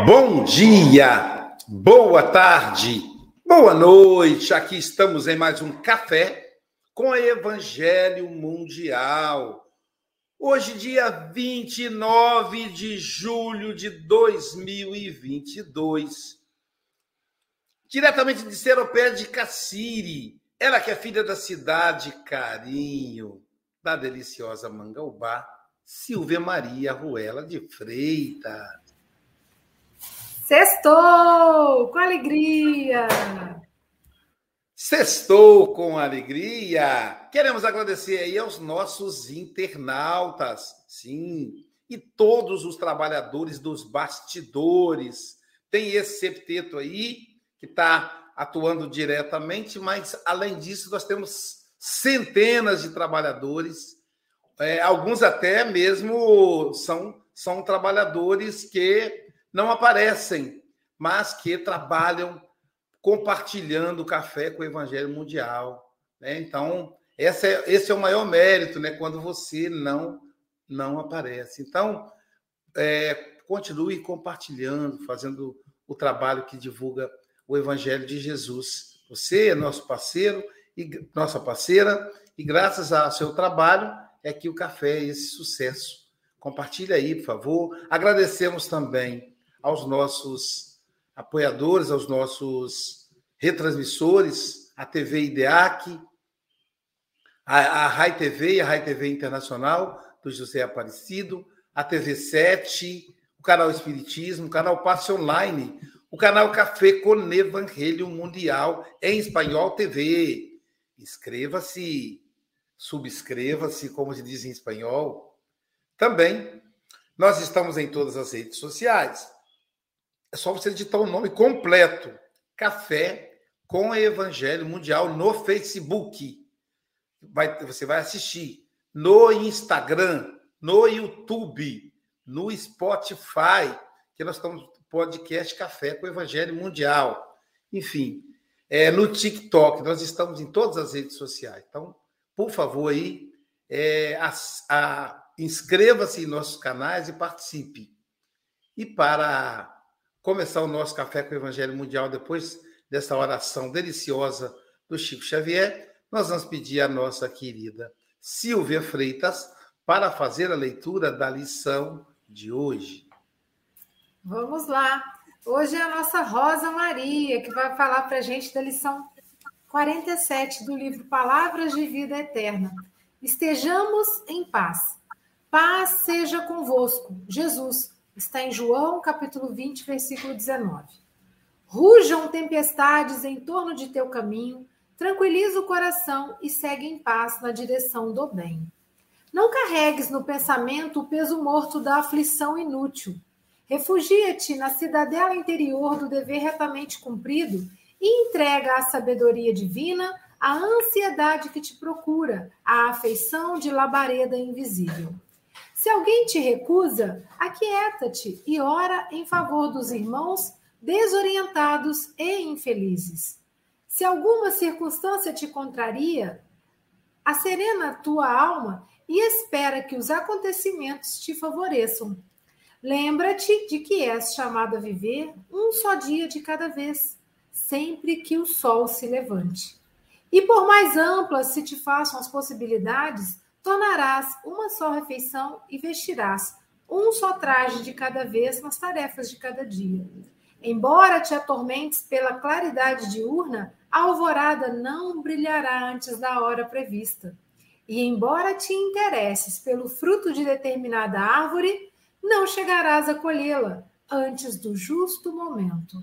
Bom dia, boa tarde, boa noite. Aqui estamos em mais um café com Evangelho Mundial. Hoje, dia 29 de julho de 2022 diretamente de Seropé de Cassiri. Ela que é filha da cidade Carinho, da deliciosa Mangaubá, Silvia Maria Ruela de Freitas. Sextou com alegria! Sextou com alegria! Queremos agradecer aí aos nossos internautas, sim, e todos os trabalhadores dos bastidores. Tem esse septeto aí que está atuando diretamente, mas além disso, nós temos centenas de trabalhadores, é, alguns até mesmo são, são trabalhadores que não aparecem, mas que trabalham compartilhando o café com o Evangelho Mundial. Né? Então, esse é, esse é o maior mérito, né? quando você não, não aparece. Então, é, continue compartilhando, fazendo o trabalho que divulga o Evangelho de Jesus. Você é nosso parceiro e nossa parceira, e graças ao seu trabalho é que o café é esse sucesso. Compartilhe aí, por favor. Agradecemos também aos nossos apoiadores, aos nossos retransmissores, a TV IDEAC, a, a RAI TV e a RAI TV Internacional, do José Aparecido, a TV 7, o canal Espiritismo, o canal Passe Online, o canal Café com Evangelho Mundial em Espanhol TV. Inscreva-se, subscreva-se, como se diz em espanhol. Também, nós estamos em todas as redes sociais. É só você digitar o nome completo: Café com Evangelho Mundial no Facebook. Vai, você vai assistir no Instagram, no YouTube, no Spotify, que nós estamos podcast Café com Evangelho Mundial. Enfim, é, no TikTok, nós estamos em todas as redes sociais. Então, por favor, aí, é, inscreva-se em nossos canais e participe. E para começar o nosso Café com o Evangelho Mundial, depois dessa oração deliciosa do Chico Xavier, nós vamos pedir a nossa querida Silvia Freitas para fazer a leitura da lição de hoje. Vamos lá. Hoje é a nossa Rosa Maria, que vai falar para a gente da lição 47 do livro Palavras de Vida Eterna. Estejamos em paz. Paz seja convosco. Jesus está em João, capítulo 20, versículo 19. Rujam tempestades em torno de teu caminho, tranquiliza o coração e segue em paz na direção do bem. Não carregues no pensamento o peso morto da aflição inútil. Refugia-te na cidadela interior do dever retamente cumprido e entrega à sabedoria divina a ansiedade que te procura, a afeição de labareda invisível. Se alguém te recusa, aquieta-te e ora em favor dos irmãos desorientados e infelizes. Se alguma circunstância te contraria, acerena a tua alma e espera que os acontecimentos te favoreçam. Lembra-te de que és chamado a viver um só dia de cada vez, sempre que o sol se levante. E por mais amplas se te façam as possibilidades, tornarás uma só refeição e vestirás um só traje de cada vez nas tarefas de cada dia. Embora te atormentes pela claridade diurna, a alvorada não brilhará antes da hora prevista. E embora te interesses pelo fruto de determinada árvore, não chegarás a colhê-la antes do justo momento.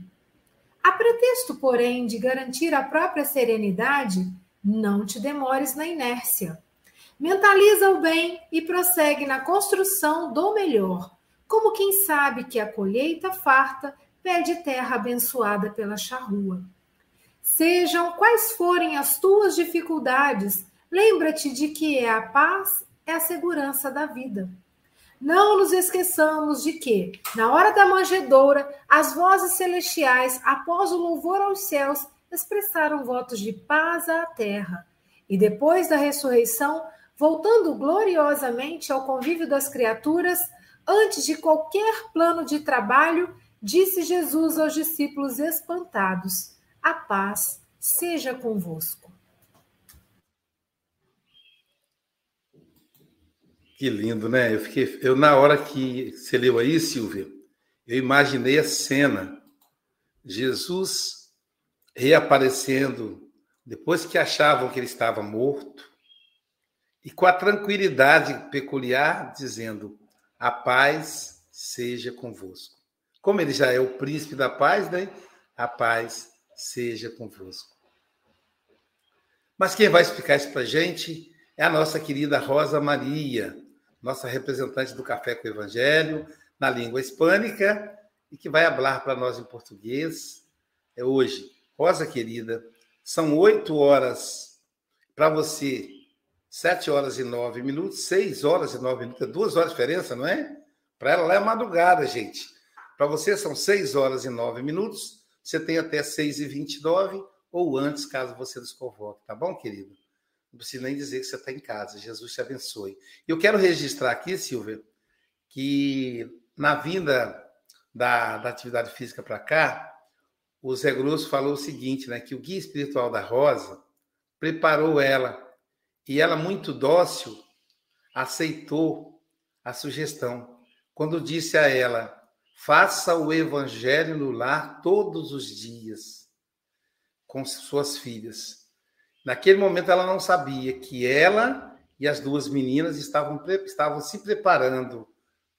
A pretexto, porém, de garantir a própria serenidade, não te demores na inércia. Mentaliza o bem e prossegue na construção do melhor, como quem sabe que a colheita farta pede terra abençoada pela charrua. Sejam quais forem as tuas dificuldades, lembra-te de que é a paz é a segurança da vida. Não nos esqueçamos de que, na hora da manjedoura, as vozes celestiais, após o louvor aos céus, expressaram votos de paz à terra. E depois da ressurreição, voltando gloriosamente ao convívio das criaturas, antes de qualquer plano de trabalho, disse Jesus aos discípulos espantados: A paz seja convosco. Que lindo, né? Eu fiquei, eu na hora que você leu aí, Silvia, eu imaginei a cena, Jesus reaparecendo depois que achavam que ele estava morto e com a tranquilidade peculiar dizendo: "A paz seja convosco". Como ele já é o príncipe da paz, né? A paz seja convosco. Mas quem vai explicar isso para gente é a nossa querida Rosa Maria, nossa representante do Café com o Evangelho, na língua hispânica, e que vai falar para nós em português. É hoje. Rosa querida, são oito horas para você, sete horas e nove minutos, seis horas e nove minutos, é duas horas de diferença, não é? Para ela lá é madrugada, gente. Para você são 6 horas e 9 minutos. Você tem até 6 e 29 ou antes, caso você nos convoque, tá bom, querido? Não precisa nem dizer que você está em casa. Jesus te abençoe. E eu quero registrar aqui, Silvia, que na vinda da, da atividade física para cá, o Zé Grosso falou o seguinte, né? Que o guia espiritual da Rosa preparou ela e ela, muito dócil, aceitou a sugestão. Quando disse a ela: faça o evangelho no lar todos os dias com suas filhas. Naquele momento ela não sabia que ela e as duas meninas estavam, estavam se preparando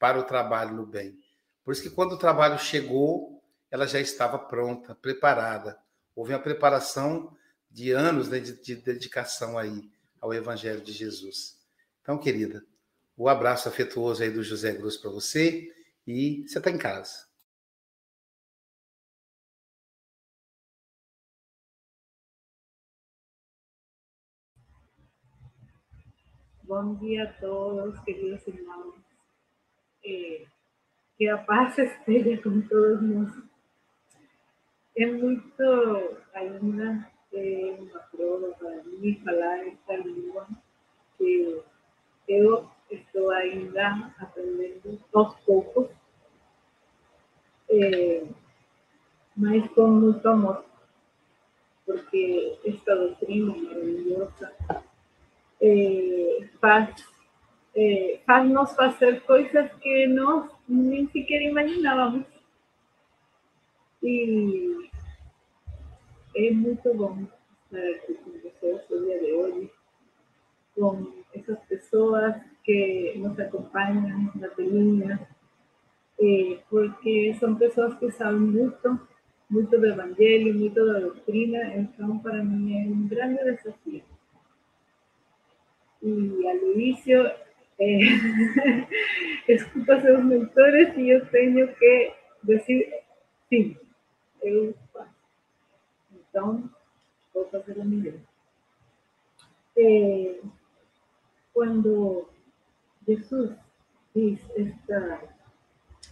para o trabalho no bem. Por isso que quando o trabalho chegou, ela já estava pronta, preparada. Houve uma preparação de anos né, de, de dedicação aí ao Evangelho de Jesus. Então, querida, o abraço afetuoso aí do José Cruz para você e você está em casa. Bom dia a todos, queridos irmãos. Eh, que a paz esteja com todos nós. É muito ainda é uma prova para mim falar esta língua que eu estou ainda aprendendo aos poucos, é, mas com muito amor, porque esta doutrina maravilhosa é, faz, faz nos fazer coisas que nós nem sequer imaginávamos. E é muito bom estar aqui com vocês no dia de hoje, com essas pessoas que nos acompanham na telinha, eh, porque são pessoas que sabem muito, muito do Evangelho, muito da doutrina, então para mim é um grande desafio. E a Luísio eh, escuta seus mentores e eu tenho que dizer sim, eu faço. Então, vou fazer o melhor. É, quando Jesus diz esta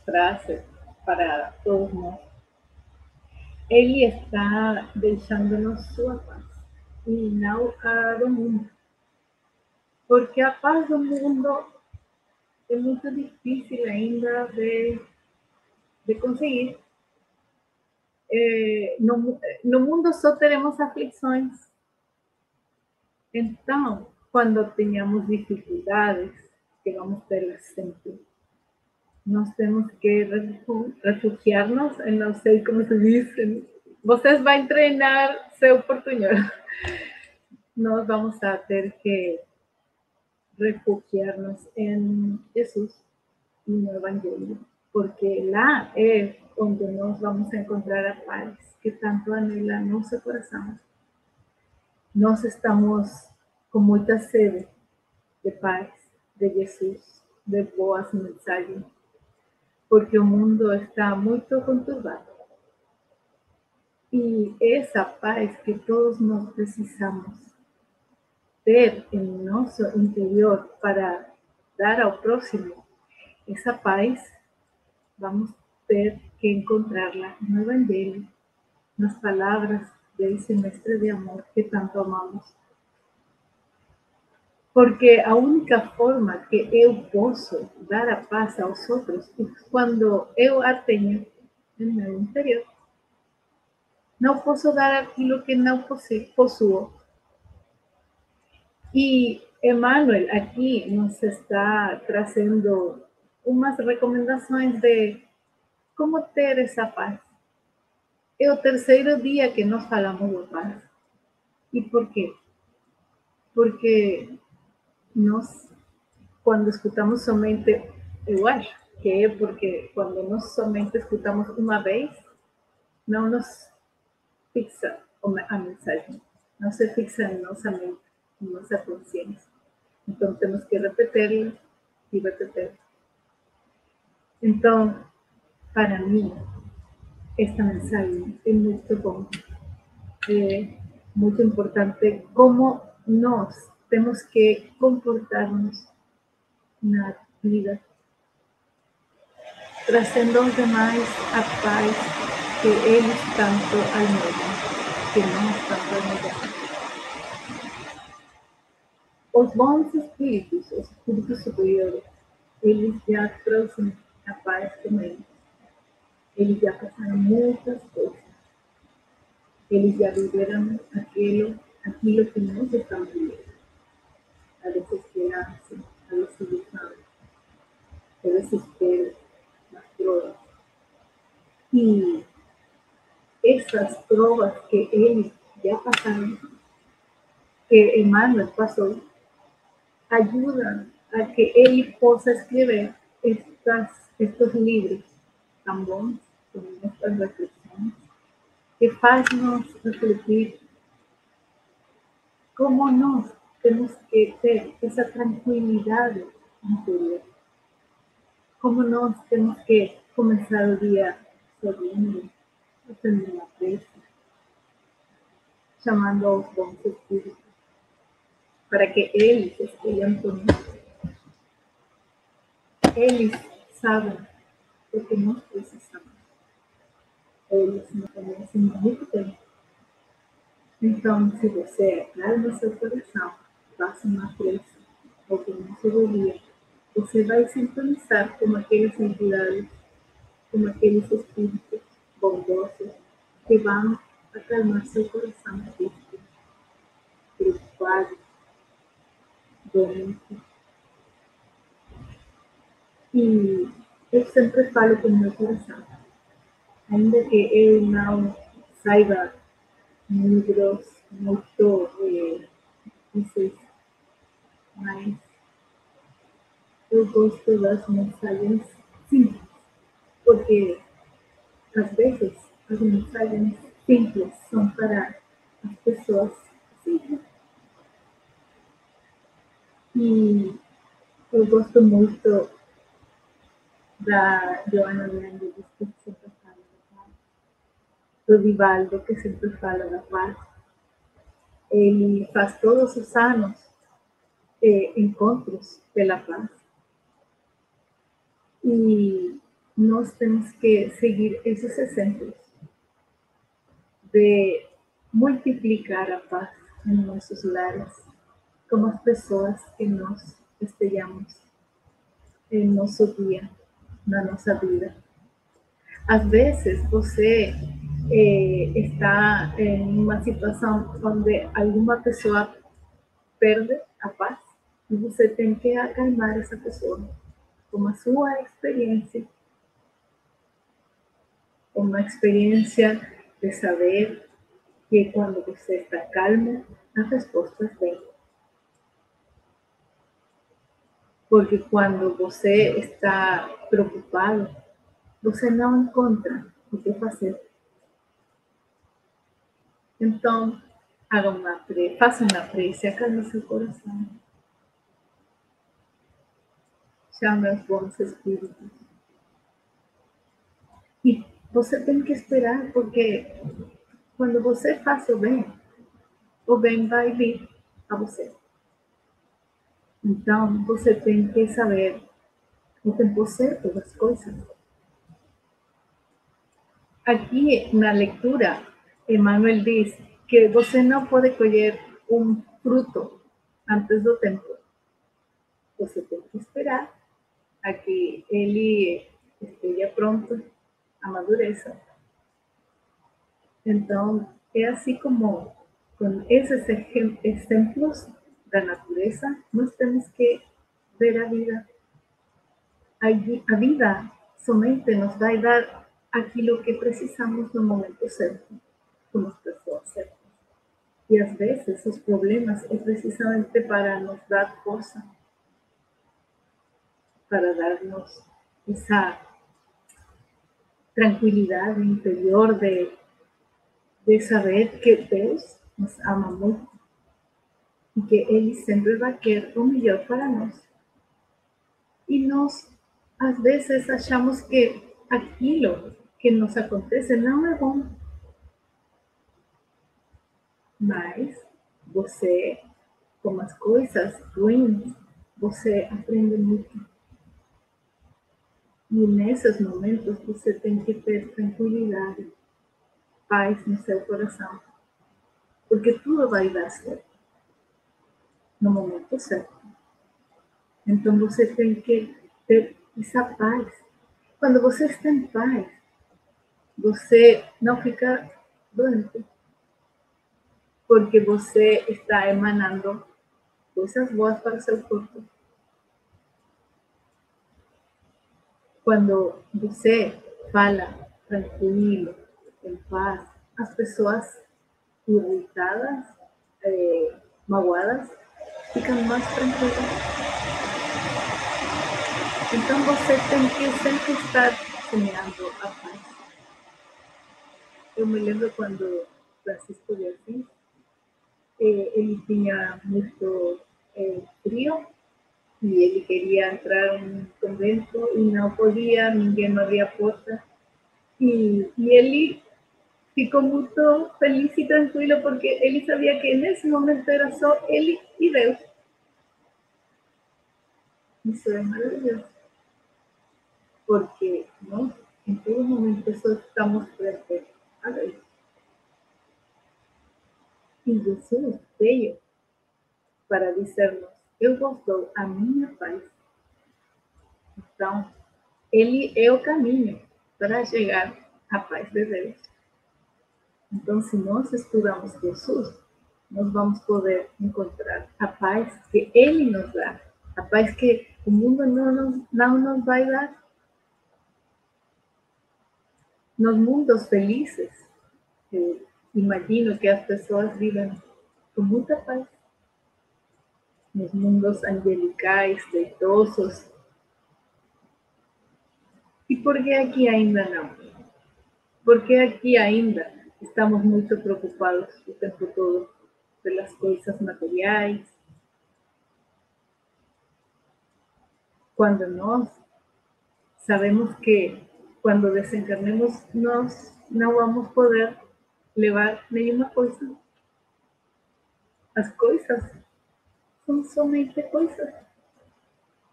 frase para todos nós, ele está deixando-nos sua paz e não a do mundo. Porque a paz do mundo é muito difícil ainda de, de conseguir. É, no, no mundo só teremos aflições. Então, quando tenhamos dificuldades, que vamos ter sempre, nós temos que refugiar-nos, não sei como se diz, vocês vão treinar seu portunhol. Nós vamos a ter que refugiar-nos em Jesus e no Evangelho, porque lá é onde nós vamos encontrar a paz que tanto anela nosso coração. Nós estamos com muita sede de paz, de Jesus, de boas mensagens, porque o mundo está muito conturbado. E essa paz que todos nós precisamos ter em nosso interior para dar ao próximo, essa paz, vamos ter que encontrarla no Evangelho, nas palavras desse mestre de amor que tanto amamos. Porque a única forma que eu posso dar a paz aos outros é quando eu a tenho no meu interior. Não posso dar aquilo que não possuo. E Emmanuel aqui nos está trazendo umas recomendações de como ter essa paz. É o terceiro dia que nós falamos de paz. E por quê? Porque nós, quando escutamos somente, eu acho que é porque quando nós somente escutamos uma vez, não nos fixa a mensagem, não se fixa em nossa mente, em nossa consciência. Então temos que repetir e repetir. Então, para esta mensagem é muito bom. É muito importante como nós temos que comportar-nos na vida. trazendo aos demais a paz que eles tanto almejam, que nós tanto almejamos. Os bons espíritos, os espíritos superiores, eles já trouxeram a paz eles. Eles já passaram muitas coisas. Eles já viveram aquilo, aquilo que nós estamos vivendo. A desesperança, a desilusão, o desespero, as provas. E essas provas que eles já passaram, que Emmanuel passou, ayudan a que él possa escribir estas, estos libros tan bons, con estas reflexiones, que faz-nos refletir como nós temos que ter essa tranquilidade interior, como nós temos que começar o dia sorrindo, fazendo uma prece, chamando aos bons espíritos, para que eles estejam conosco. Eles sabem o que nós precisamos. Eles nos conhecem muito bem. Então, se você acalma seu coração, faça uma prece ou comece o dia, você vai sintonizar com aquelas entidades, com aqueles espíritos bondosos que vão acalmar seu coração triste, preocupado, doente. E eu sempre falo com meu coração, ainda que eu não saiba livros muito eh, difíceis, mas eu gosto das mensagens simples, porque às vezes as mensagens simples são para as pessoas simples. E eu gosto muito da Joana Grande, que do Vivaldo, que sempre fala da paz. Ele faz todos os anos eh, encontros pela paz. E nós temos que seguir esses exemplos de multiplicar a paz em nossos lares, com as pessoas que nós estejamos em nosso dia, na nossa vida. Às vezes você eh, está em uma situação onde alguma pessoa perde a paz e você tem que acalmar essa pessoa com a sua experiência, com uma experiência de saber que quando você está calmo, as respostas vêm. Porque quando você está preocupado, você não encontra o que fazer. Então, haga uma pre... uma prece, acalme seu coração. Chame os bons espíritos. E você tem que esperar, porque quando você faz o bem, o bem vai vir a você. Então, você tem que saber o tempo certo das coisas. Aqui na leitura, Emmanuel diz que você não pode colher um fruto antes do tempo. Você tem que esperar a que ele esteja pronto, amadureça. Então, é assim como com esses exemplos da natureza, nós temos que ver a vida. A vida somente nos vai dar aquilo que precisamos no momento certo, com as pessoas certas. E às vezes os problemas é precisamente para nos dar força, para darnos essa tranquilidade interior de, de saber que Deus nos ama muito e que Ele sempre vai querer o melhor para nós. E nós, às vezes, achamos que aquilo que nos acontece não é bom. Mas você, com as coisas ruins, você aprende muito. E nesses momentos você tem que ter tranquilidade, paz no seu coração, porque tudo vai dar certo no momento certo. Então você tem que ter essa paz. Quando você está em paz, você não fica doente, porque você está emanando coisas boas para seu corpo. Quando você fala tranquilo, em paz, as pessoas irritadas, eh, magoadas, ficam mais tranquilas. Então você tem que sempre estar semeando a paz. Eu me lembro quando Francisco de Assis, eh, ele tinha muito eh, frio e ele queria entrar em um convento e não podia, ninguém abria a porta. E, e ele ficou muito feliz e tranquilo porque ele sabia que nesse momento era só ele e Deus. Isso é maravilhoso. Porque nós, em todo momento, só estamos frente a Deus. Jesus veio para dizer-nos: Eu vos dou a minha paz. Então, Ele é o caminho para chegar à paz de Deus. Então, se nós estudamos Jesus, nós vamos poder encontrar a paz que Ele nos dá, a paz que o mundo não nos, não nos vai dar. Nos mundos felizes, eu imagino que as pessoas vivem com muita paz. Nos mundos angelicais, deitosos. E por que aqui ainda não? Porque aqui ainda estamos muito preocupados o tempo todo pelas coisas materiais. Quando nós sabemos que quando desencarnemos nós não vamos poder levar nenhuma coisa. As coisas são somente coisas.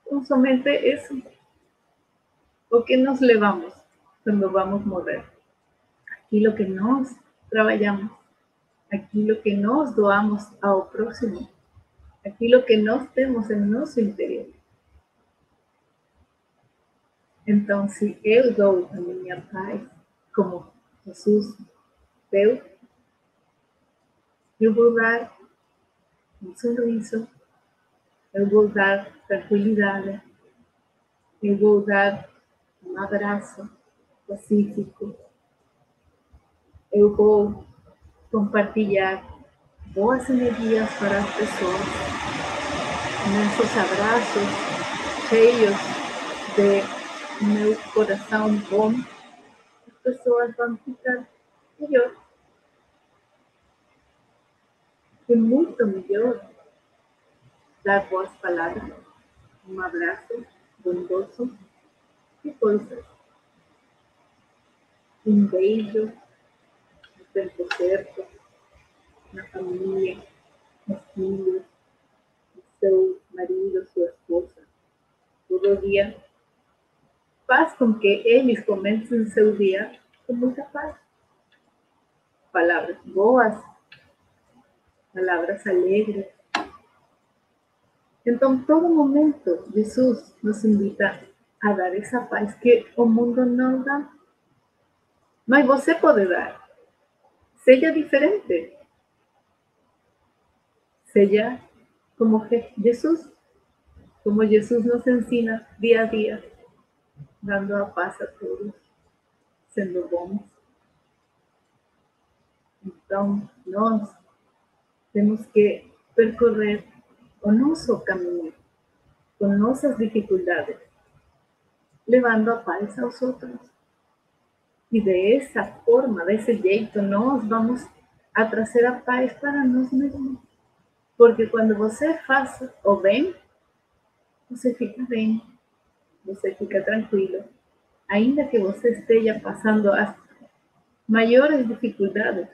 São somente isso. O que nos levamos quando vamos morrer aquilo que nós trabalhamos, aquilo que nós doamos ao próximo, aquilo que nós temos em nosso interior. Então, se eu dou a minha paz, como Jesus eu vou dar um sorriso, eu vou dar tranquilidade, eu vou dar um abraço pacífico, eu vou compartilhar boas energias para as pessoas, nesses abraços cheios de meu coração bom, as pessoas vão ficar melhor. É muito melhor dar boas palavras, um abraço bondoso e coisas. Um beijo tempo certo, na família, nos filhos, no seu marido, sua esposa. Todo dia faz com que eles comecem seu dia com muita paz. Palavras boas, palavras alegres. Então, todo momento, Jesus nos invita a dar essa paz que o mundo não dá. Mas você pode dar seja diferente. Seja como Jesus, como Jesus nos ensina dia a dia, dando a paz a todos, sendo bons. Então, nós temos que percorrer o nosso caminho, com nossas dificuldades, levando a paz aos outros. Y de esa forma, de ese jeito, nós vamos a trazer a paz para nós mesmos. Porque quando você faz o bem, você fica bem, você fica tranquilo. Ainda que você esteja passando as maiores dificuldades,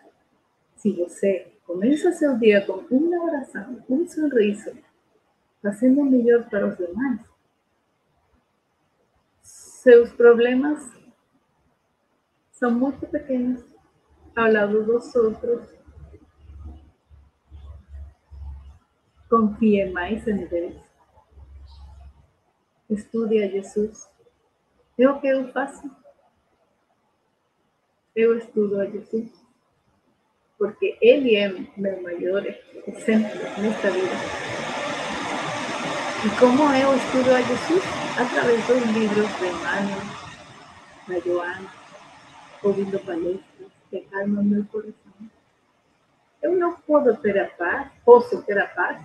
se você começa seu dia com uma oração, um sorriso, fazendo o melhor para os demais, seus problemas são muito pequenos ao lado dos outros. Confie mais em Deus. Estude a Jesus. É o que eu faço. Eu estudo a Jesus. Porque Ele é meu maior exemplo nesta vida. E como eu estudo a Jesus? Através dos livros de Emmanuel, da Joana, ouvindo palestras que acalmam meu coração. Eu não posso ter a paz, posso ter a paz,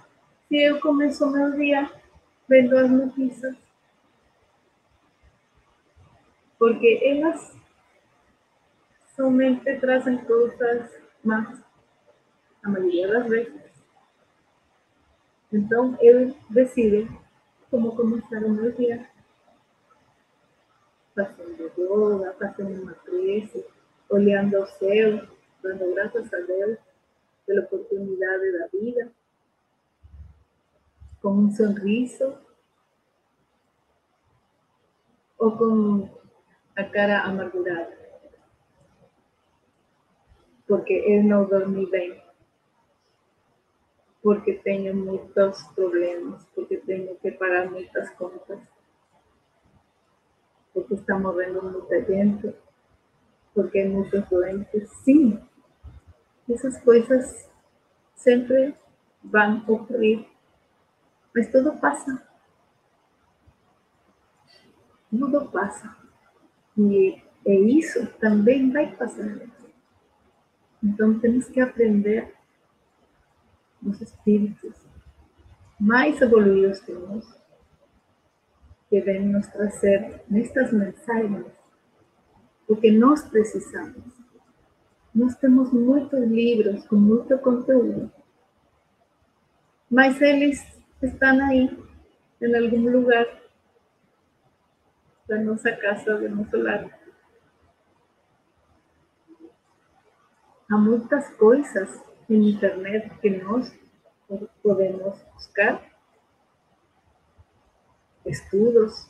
se eu começo meu dia vendo as notícias. Porque elas somente trazem coisas más, a maioria das vezes. Então, eu decido como começar o meu dia. Fazendo yoga, fazendo uma prece, olhando ao céu, dando graças a Deus pela oportunidade da vida, com um sorriso ou com a cara amargurada, porque eu não dormi bem, porque tenho muitos problemas, porque tenho que pagar muitas contas, porque está morrendo muita gente, porque hay muchos doentes. Sim, essas coisas sempre vão ocorrer, mas tudo passa. Tudo passa. E, e isso também vai passar. Então temos que aprender os espíritos mais evoluídos que nós, que vêm nos trazer nestas mensagens o que nós precisamos. Nós temos muitos livros com muito conteúdo, mas eles estão aí, em algum lugar da nossa casa, do nosso lar. Há muitas coisas na internet que nós podemos buscar, estudos,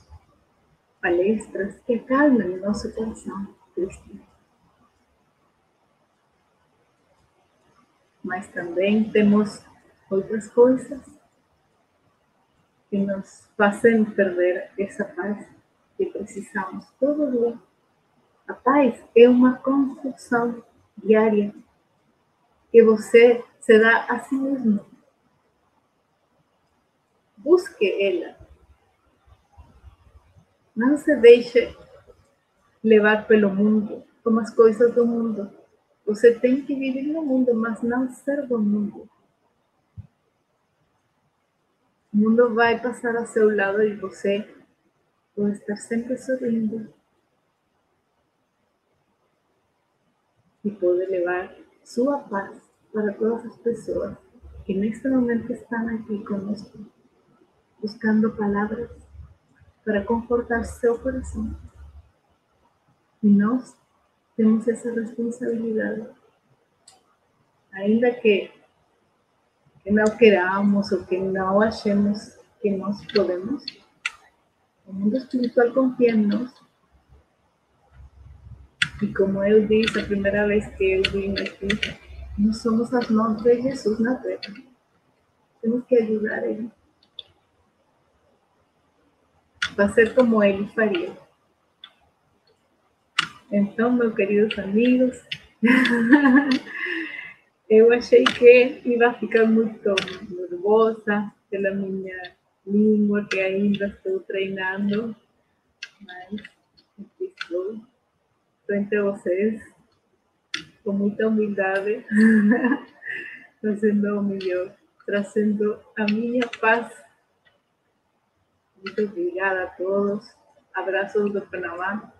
palestras que acalmem nosso coração triste. Mas também temos outras coisas que nos fazem perder essa paz que precisamos todo dia. A paz é uma construção diária que você se dá a si mesmo. Busque ela. Não se deixe levar pelo mundo, como as coisas do mundo. Você tem que viver no mundo, mas não ser do mundo. O mundo vai passar ao seu lado e você vai estar sempre sorrindo. E pode levar sua paz para todas as pessoas que neste momento estão aqui conosco, buscando palavras para confortar seu coração. E nós temos essa responsabilidade. Ainda que, que não queramos ou que não achemos que nós podemos, o mundo espiritual confia em nós. E como eu disse a primeira vez que eu vim aqui, nós somos as mãos de Jesus na terra. Temos que ajudar Ele. Fazer como Ele faria. Então, meus queridos amigos, eu achei que ia ficar muito nervosa pela minha língua, que ainda estou treinando, mas estou frente a vocês, com muita humildade, fazendo o melhor, trazendo a minha paz. Muito obrigada a todos. Abraços do Panamá.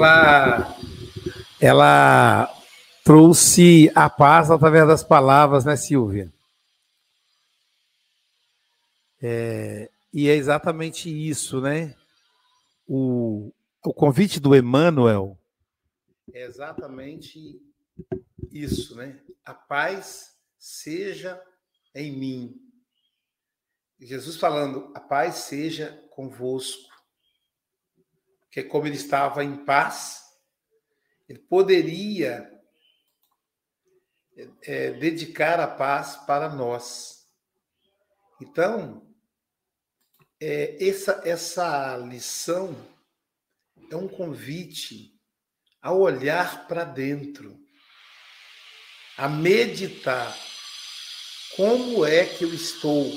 ela, ela trouxe a paz através das palavras, né, Silvia? É, e é exatamente isso, né? O, o convite do Emmanuel é exatamente isso, né? A paz seja em mim. Jesus falando, a paz seja convosco. Que como ele estava em paz, ele poderia é, dedicar a paz para nós. Então, é, essa, essa lição é um convite a olhar para dentro, a meditar como é que eu estou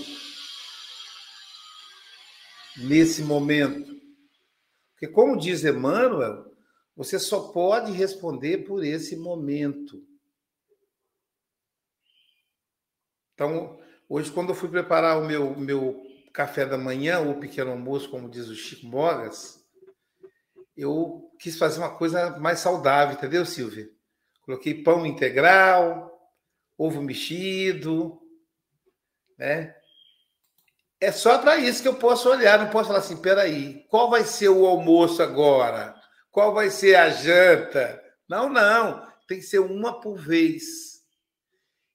nesse momento. Porque, como diz Emmanuel, você só pode responder por esse momento. Então, hoje, quando eu fui preparar o meu, meu café da manhã, ou pequeno almoço, como diz o Chico Mogas, eu quis fazer uma coisa mais saudável, entendeu, Silvia? Coloquei pão integral, ovo mexido, né? É só para isso que eu posso olhar, não posso falar assim, peraí, qual vai ser o almoço agora? Qual vai ser a janta? Não, não, tem que ser uma por vez.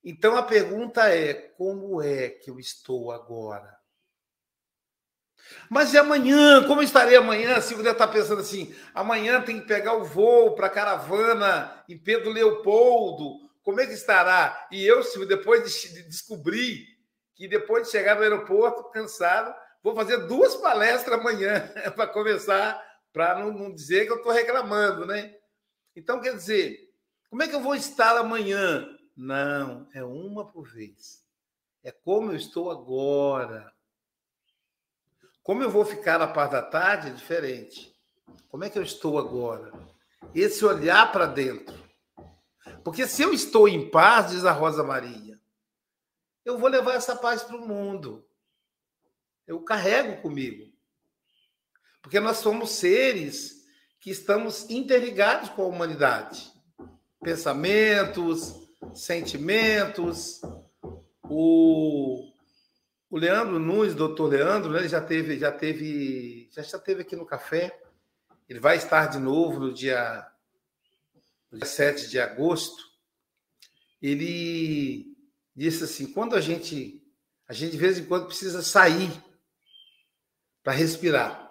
Então a pergunta é: como é que eu estou agora? Mas e amanhã? Como estarei amanhã? Se você está pensando assim, amanhã tem que pegar o voo para a caravana em Pedro Leopoldo. Como é que estará? E eu, se depois de descobrir que depois de chegar no aeroporto, cansado, vou fazer duas palestras amanhã para começar, para não, não dizer que eu estou reclamando, né? Então, quer dizer, como é que eu vou estar amanhã? Não, é uma por vez. É como eu estou agora. Como eu vou ficar na parte da tarde é diferente. Como é que eu estou agora? Esse olhar para dentro. Porque se eu estou em paz, diz a Rosa Maria, eu vou levar essa paz para o mundo. Eu carrego comigo. Porque nós somos seres que estamos interligados com a humanidade. Pensamentos, sentimentos, o o Leandro Nunes, doutor Leandro, né, ele já teve, já teve, já, já teve aqui no café. Ele vai estar de novo no dia, no dia 7 de agosto. Ele disse assim: quando a gente, a gente de vez em quando precisa sair para respirar.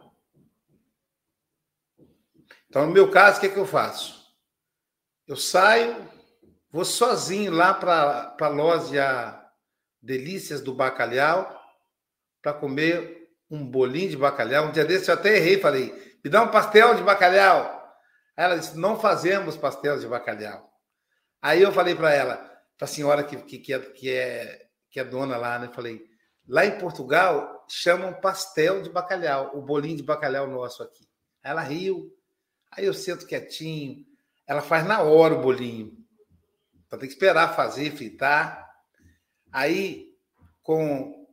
Então, no meu caso, o que, é que eu faço? Eu saio, vou sozinho lá para a loja delícias do bacalhau para comer um bolinho de bacalhau. Um dia desse eu até errei, falei, me dá um pastel de bacalhau. Aí ela disse, não fazemos pastel de bacalhau. Aí eu falei para ela, para a senhora que, que, que, é, que, é, que é dona lá, né? Falei, lá em Portugal chamam pastel de bacalhau, o bolinho de bacalhau nosso aqui. Aí ela riu, aí eu sento quietinho, ela faz na hora o bolinho. Então tem que esperar fazer, fritar. Aí, com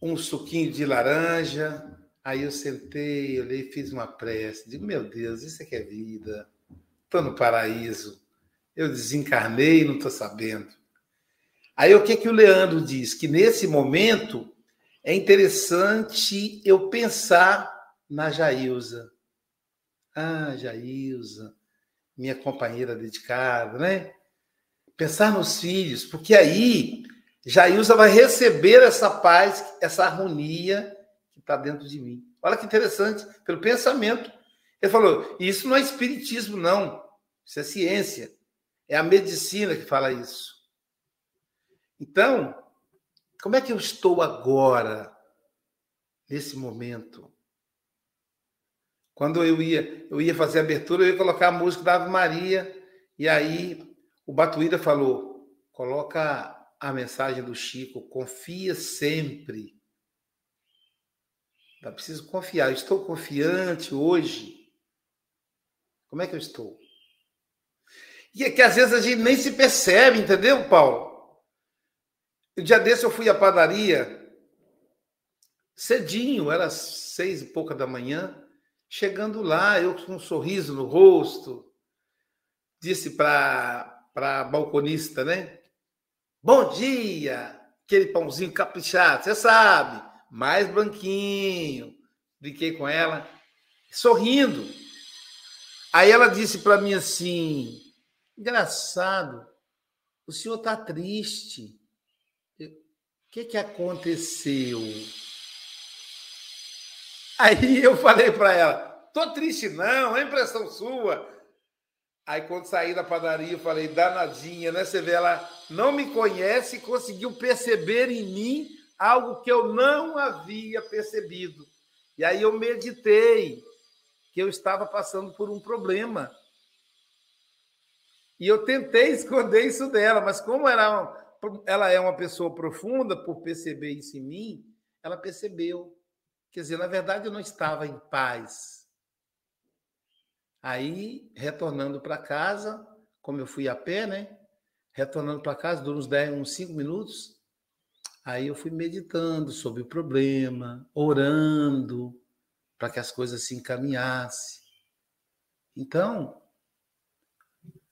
um suquinho de laranja, aí eu sentei, olhei fiz uma prece. Digo, meu Deus, isso é que é vida. Estou no paraíso. Eu desencarnei não estou sabendo. Aí o que, que o Leandro diz? Que nesse momento é interessante eu pensar na Jailza. Ah, Jailza, minha companheira dedicada, né? Pensar nos filhos, porque aí Jailza vai receber essa paz, essa harmonia que está dentro de mim. Olha que interessante, pelo pensamento. Ele falou: isso não é espiritismo, não. Isso é ciência. É a medicina que fala isso. Então, como é que eu estou agora, nesse momento? Quando eu ia, eu ia fazer a abertura, eu ia colocar a música da Ave Maria, e aí o Batuíra falou: coloca a mensagem do Chico, confia sempre. Eu preciso confiar. Eu estou confiante hoje. Como é que eu estou? E é que às vezes a gente nem se percebe, entendeu, Paulo? O dia desse eu fui à padaria cedinho, era seis e pouca da manhã. Chegando lá, eu com um sorriso no rosto, disse para para balconista, né? Bom dia! Aquele pãozinho caprichado, você sabe, mais branquinho. Brinquei com ela, sorrindo. Aí ela disse para mim assim: engraçado, o senhor está triste. O que, que aconteceu? Aí eu falei para ela: tô triste, não, é impressão sua. Aí quando saí da padaria, eu falei, danadinha, né? Você vê, ela não me conhece e conseguiu perceber em mim algo que eu não havia percebido. E aí eu meditei que eu estava passando por um problema. E eu tentei esconder isso dela, mas como ela, ela é uma pessoa profunda, por perceber isso em mim, ela percebeu. Quer dizer, na verdade, eu não estava em paz. Aí, retornando para casa, como eu fui a pé, né? Retornando para casa, durou uns 10, uns 5 minutos. Aí eu fui meditando sobre o problema, orando para que as coisas se encaminhassem. Então,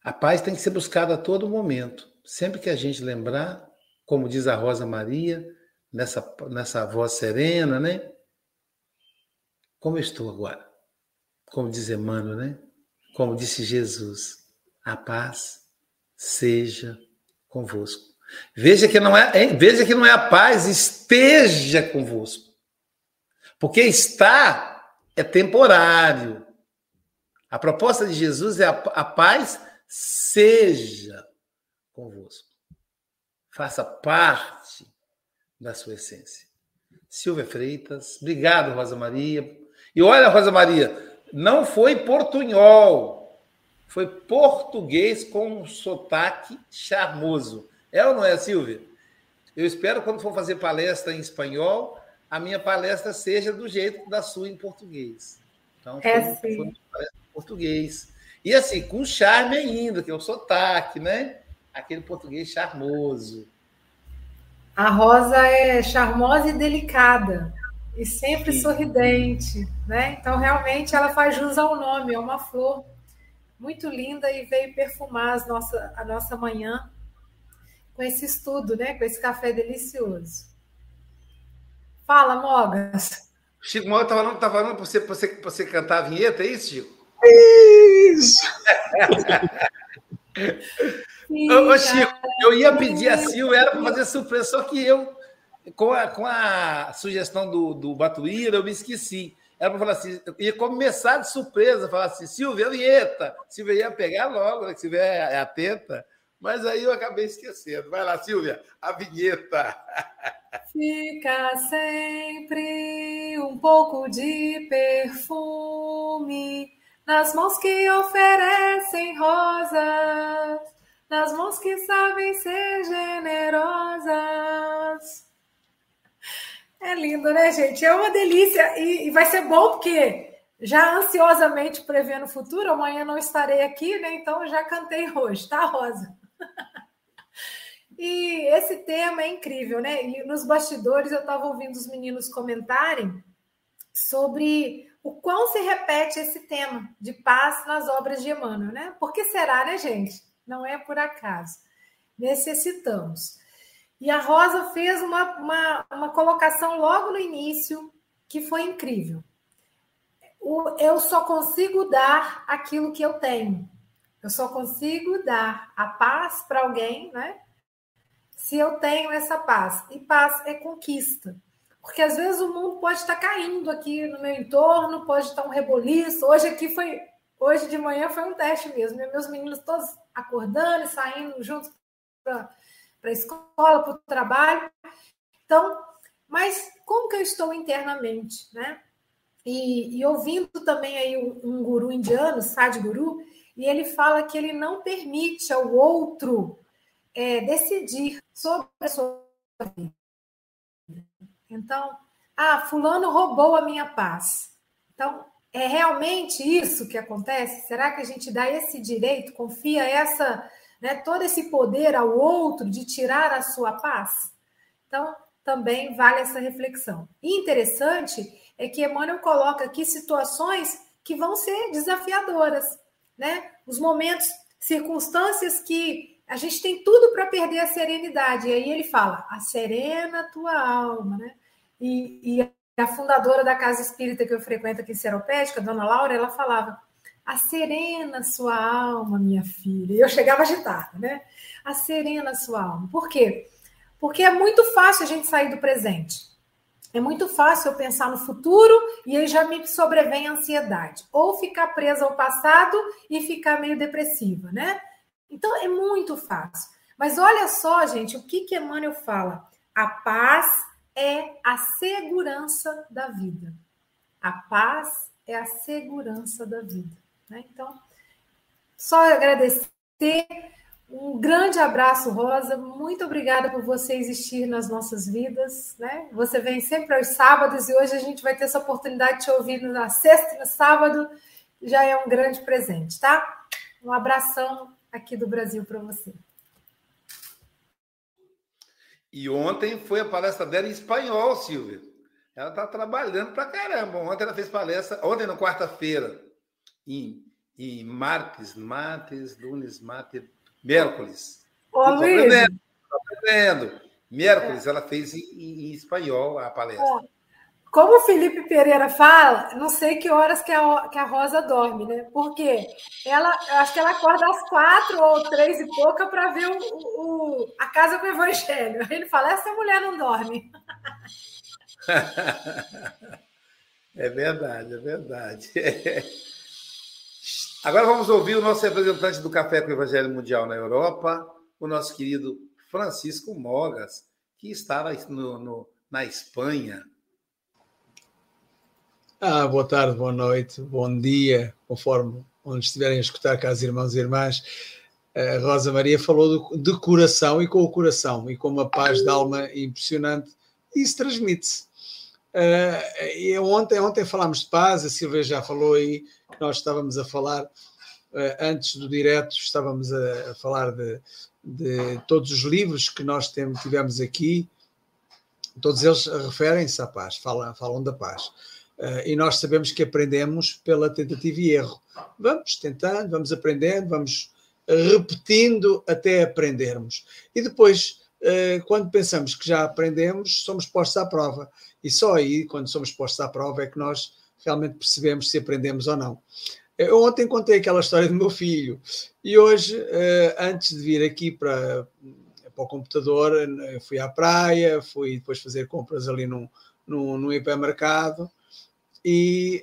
a paz tem que ser buscada a todo momento. Sempre que a gente lembrar, como diz a Rosa Maria, nessa, nessa voz serena, né? Como eu estou agora? Como diz Emmanuel, né? Como disse Jesus, a paz seja convosco. Veja que não é, hein? veja que não é a paz esteja convosco. Porque estar é temporário. A proposta de Jesus é a, a paz seja convosco. Faça parte da sua essência. Silvia Freitas, obrigado, Rosa Maria. E olha, Rosa Maria, não foi portunhol, foi português com um sotaque charmoso. É ou não é, Silvia? Eu espero, quando for fazer palestra em espanhol, a minha palestra seja do jeito da sua em português. Então, foi, é, sim. foi uma palestra em português. E assim, com charme ainda, que é o sotaque, né? Aquele português charmoso. A Rosa é charmosa e delicada e sempre Sim. sorridente, né? Então realmente ela faz jus ao nome, é uma flor muito linda e veio perfumar as nossa, a nossa manhã com esse estudo, né? Com esse café delicioso. Fala, Mogas. Chico Moga estava falando, tá falando para você, você, você cantar a vinheta, é isso, Chico? Isso! Ô, Chico, eu ia pedir a Silvia, era para fazer surpresa, só que eu, com a, com a sugestão do, do Batuíra, eu me esqueci. Era para falar assim, ia começar de surpresa, falar assim, Silvia, vinheta. Silvia ia pegar logo, né, que Silvia é, é atenta. Mas aí eu acabei esquecendo. Vai lá, Silvia, a vinheta. Fica sempre um pouco de perfume nas mãos que oferecem rosas nas mãos que sabem ser generosas. É lindo, né, gente? É uma delícia e, e vai ser bom porque já ansiosamente prevendo o futuro, amanhã não estarei aqui, né? Então já cantei hoje, tá, Rosa? E esse tema é incrível, né? E nos bastidores eu estava ouvindo os meninos comentarem sobre o quão se repete esse tema de paz nas obras de Emmanuel, né? Por que será, né, gente? não é por acaso. Necessitamos. E a Rosa fez uma, uma, uma colocação logo no início que foi incrível. O, eu só consigo dar aquilo que eu tenho. Eu só consigo dar a paz para alguém, né? Se eu tenho essa paz. E paz é conquista. Porque às vezes o mundo pode estar caindo aqui no meu entorno, pode estar um reboliço. Hoje aqui foi Hoje de manhã foi um teste mesmo. Meus meninos todos acordando e saindo juntos para a escola, para o trabalho. Então, mas como que eu estou internamente, né? E, e ouvindo também aí um, um guru indiano, Sadhguru, e ele fala que ele não permite ao outro é, decidir sobre a sua vida. Então, ah, fulano roubou a minha paz. Então, é realmente isso que acontece? Será que a gente dá esse direito, confia essa, né, todo esse poder ao outro de tirar a sua paz? Então, também vale essa reflexão. E interessante é que Emmanuel coloca aqui situações que vão ser desafiadoras, né? Os momentos, circunstâncias que a gente tem tudo para perder a serenidade. E aí ele fala: a serena tua alma, né? E, e a fundadora da casa espírita que eu frequento aqui em Seropédica, Dona Laura, ela falava: serena sua alma, minha filha. E eu chegava agitada, né? A serena sua alma. Por quê? Porque é muito fácil a gente sair do presente. É muito fácil eu pensar no futuro e aí já me sobrevém a ansiedade. Ou ficar presa ao passado e ficar meio depressiva, né? Então é muito fácil. Mas olha só, gente, o que, que Emmanuel fala? A paz é a segurança da vida. A paz é a segurança da vida. Né? Então, só agradecer. Um grande abraço, Rosa. Muito obrigada por você existir nas nossas vidas. Né? Você vem sempre aos sábados e hoje a gente vai ter essa oportunidade de te ouvir na sexta e no sábado. Já é um grande presente, tá? Um abração aqui do Brasil para você. E ontem foi a palestra dela em espanhol, Silvia. Ela está trabalhando para caramba. Ontem ela fez palestra, ontem na quarta-feira, em, em Martes, Martes, Lunes, Martes, Miércoles. Ô. Estou aprendendo. Miércoles ela fez em, em, espanhol a palestra. Como o Felipe Pereira fala, não sei que horas que a, que a Rosa dorme, né? Porque ela, acho que ela acorda às quatro ou três e pouca para ver o, o, a casa com o Evangelho. Ele fala: essa mulher não dorme. É verdade, é verdade. Agora vamos ouvir o nosso representante do Café com o Evangelho Mundial na Europa, o nosso querido Francisco Mogas, que estava no, no, na Espanha. Ah, boa tarde, boa noite, bom dia, conforme onde estiverem a escutar, caros irmãos e irmãs. A Rosa Maria falou do, de coração e com o coração, e com uma paz de alma impressionante, isso transmite-se. Uh, ontem, ontem falámos de paz, a Silvia já falou aí que nós estávamos a falar, uh, antes do direto, estávamos a, a falar de, de, todos os livros que nós tivemos aqui, todos eles referem-se à paz, falam, falam da paz. Uh, e nós sabemos que aprendemos pela tentativa e erro. Vamos tentando, vamos aprendendo, vamos repetindo até aprendermos. E depois, quando pensamos que já aprendemos, somos postos à prova. E só aí, quando somos postos à prova, é que nós realmente percebemos se aprendemos ou não. Eu ontem contei aquela história do meu filho e hoje, uh, antes de vir aqui para, para o computador, fui à praia, fui depois fazer compras ali num, num, num hipermercado e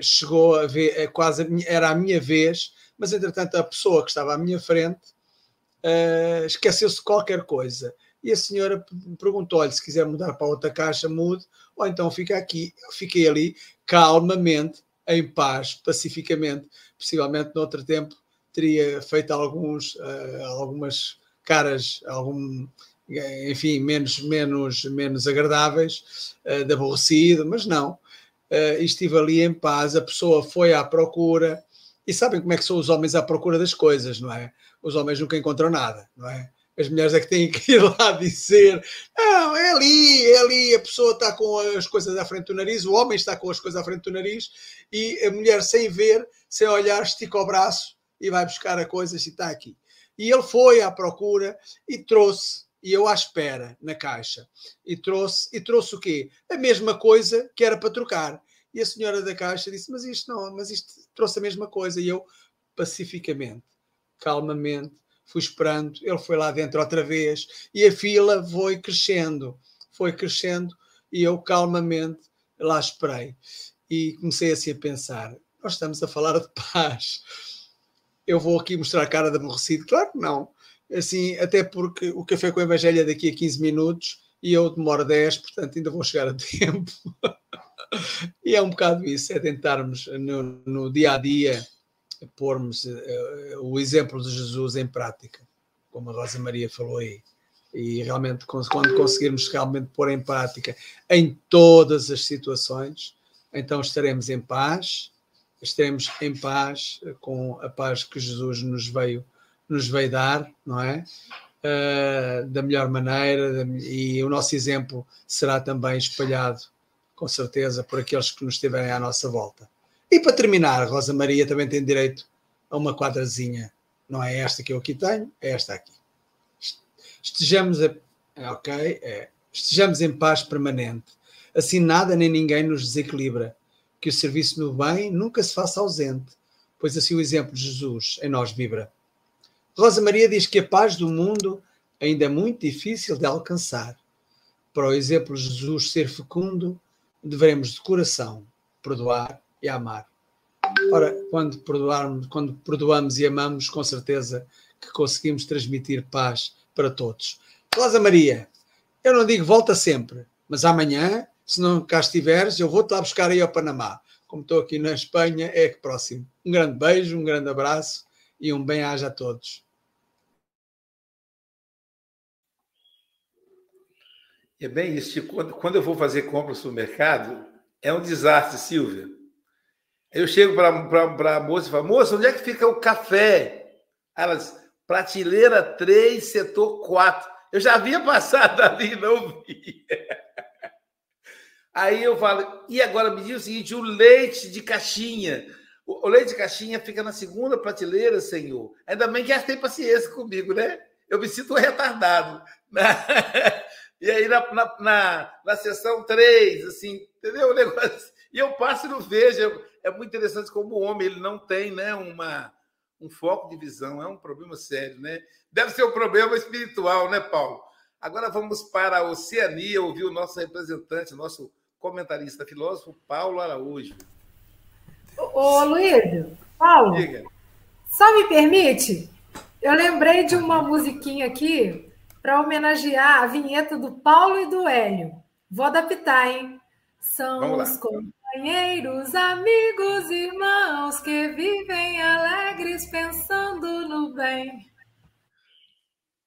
chegou a ver, quase era a minha vez, mas entretanto a pessoa que estava à minha frente uh, esqueceu-se qualquer coisa. E a senhora perguntou-lhe se quiser mudar para outra caixa, mude, ou então fica aqui. Eu fiquei ali calmamente, em paz, pacificamente. Possivelmente, noutro tempo, teria feito alguns, uh, algumas caras, algum, enfim, menos, menos, menos agradáveis, uh, de aborrecido, mas não uh, estive ali em paz, a pessoa foi à procura, e sabem como é que são os homens à procura das coisas, não é? Os homens nunca encontram nada, não é? As mulheres é que têm que ir lá dizer: não, é ali, é ali, a pessoa está com as coisas à frente do nariz, o homem está com as coisas à frente do nariz, e a mulher, sem ver, sem olhar, estica o braço e vai buscar a coisa e está aqui. E ele foi à procura e trouxe e eu à espera na caixa. E trouxe, e trouxe o quê? A mesma coisa que era para trocar. E a senhora da caixa disse: Mas isto não, mas isto trouxe a mesma coisa. E eu, pacificamente, calmamente, fui esperando. Ele foi lá dentro outra vez e a fila foi crescendo, foi crescendo. E eu, calmamente, lá esperei. E comecei assim a pensar: Nós estamos a falar de paz. Eu vou aqui mostrar a cara de aborrecido? Claro que não assim, até porque o café com o Evangelho é daqui a 15 minutos e eu demoro 10, portanto ainda vou chegar a tempo. e é um bocado isso, é tentarmos no, no dia a dia pormos uh, o exemplo de Jesus em prática, como a Rosa Maria falou aí. E realmente, quando conseguirmos realmente pôr em prática em todas as situações, então estaremos em paz, estaremos em paz com a paz que Jesus nos veio nos veio dar, não é? Uh, da melhor maneira e o nosso exemplo será também espalhado, com certeza, por aqueles que nos estiverem à nossa volta. E para terminar, Rosa Maria também tem direito a uma quadrazinha. Não é esta que eu aqui tenho, é esta aqui. Estejamos, a, ok, é, estejamos em paz permanente. Assim nada nem ninguém nos desequilibra. Que o serviço no bem nunca se faça ausente pois assim o exemplo de Jesus em nós vibra. Rosa Maria diz que a paz do mundo ainda é muito difícil de alcançar. Para o exemplo de Jesus ser fecundo, devemos de coração perdoar e amar. Ora, quando perdoarmos, quando perdoamos e amamos, com certeza que conseguimos transmitir paz para todos. Rosa Maria, eu não digo volta sempre, mas amanhã, se não cá estiveres, eu vou-te lá buscar aí ao Panamá. Como estou aqui na Espanha, é que próximo. Um grande beijo, um grande abraço e um bem-aja a todos. É bem isso. Quando, eu vou fazer compras no mercado, é um desastre, Silvia. Eu chego para a moça e falo, moça, onde é que fica o café? Elas, prateleira 3, setor 4. Eu já havia passado ali não via. Aí eu falo, e agora me diz o seguinte: o leite de caixinha. O leite de caixinha fica na segunda prateleira, senhor. Ainda bem que tem paciência comigo, né? Eu me sinto retardado. E aí na, na, na, na sessão 3, assim, entendeu? O negócio. E eu passo e não vejo. É muito interessante como o homem ele não tem né, uma, um foco de visão. É um problema sério, né? Deve ser um problema espiritual, né, Paulo? Agora vamos para a Oceania ouvir o nosso representante, nosso comentarista filósofo, Paulo Araújo. Ô, ô Luiz, Paulo, Diga. só me permite? Eu lembrei de uma musiquinha aqui para homenagear a vinheta do Paulo e do Hélio. Vou adaptar, hein? São os companheiros, amigos, irmãos que vivem alegres pensando no bem.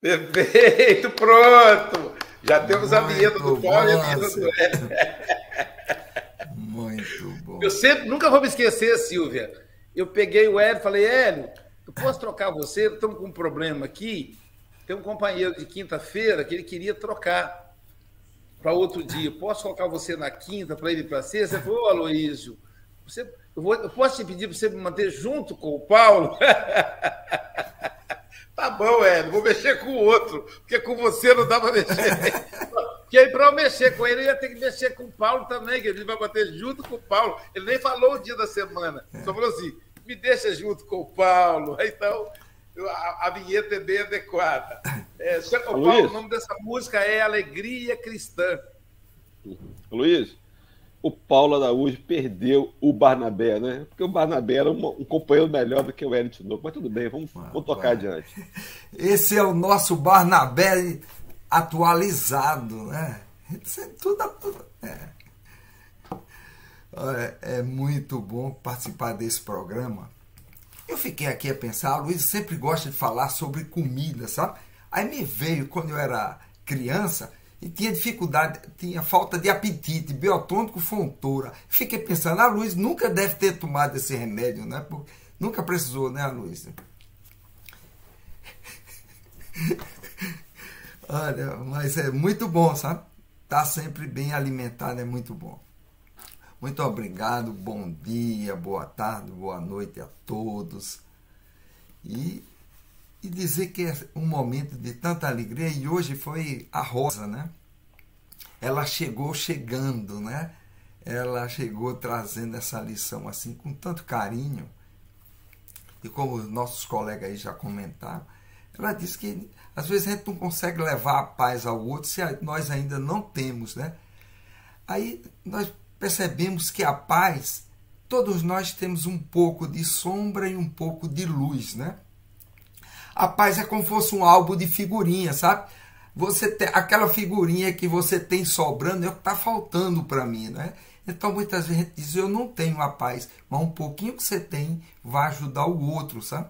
Perfeito, pronto. Já temos Muito a vinheta do Paulo e a vinheta do. Muito bom. Eu sempre, nunca vou me esquecer, Silvia. Eu peguei o Hélio e falei, Hélio, eu posso trocar você? Estamos com um problema aqui. Tem um companheiro de quinta-feira que ele queria trocar para outro dia. Posso colocar você na quinta para ele para sexta? Ele falou, ô você, eu, vou, eu posso te pedir para você me manter junto com o Paulo? tá bom, Hélio, vou mexer com o outro, porque com você não dá para mexer. Porque aí, para eu mexer com ele, eu ia ter que mexer com o Paulo também, que ele vai bater junto com o Paulo. Ele nem falou o dia da semana, só falou assim: me deixa junto com o Paulo. Então, a, a vinheta é bem adequada. É, Paulo, o nome dessa música é Alegria Cristã. Luiz, o Paulo Araújo perdeu o Barnabé, né? Porque o Barnabé era um, um companheiro melhor do que o Hélio Tinoco. Mas tudo bem, vamos, ah, vamos tocar vai. adiante. Esse é o nosso Barnabé atualizado, né? Tudo, tudo é. Olha, é muito bom participar desse programa eu fiquei aqui a pensar, a Luísa sempre gosta de falar sobre comida, sabe? Aí me veio quando eu era criança e tinha dificuldade, tinha falta de apetite, biotônico fontoura. Fiquei pensando, a Luísa nunca deve ter tomado esse remédio, né? Porque nunca precisou, né, Luísa? Olha, mas é muito bom, sabe? Tá sempre bem alimentado é muito bom. Muito obrigado, bom dia, boa tarde, boa noite a todos. E, e dizer que é um momento de tanta alegria e hoje foi a Rosa, né? Ela chegou chegando, né? Ela chegou trazendo essa lição assim com tanto carinho. E como os nossos colegas aí já comentaram, ela disse que às vezes a gente não consegue levar a paz ao outro se nós ainda não temos, né? Aí nós percebemos que a paz, todos nós temos um pouco de sombra e um pouco de luz, né? A paz é como se fosse um álbum de figurinha, sabe? Você tem aquela figurinha que você tem sobrando é o que está faltando para mim, né? Então muitas vezes diz, eu não tenho a paz, mas um pouquinho que você tem vai ajudar o outro, sabe?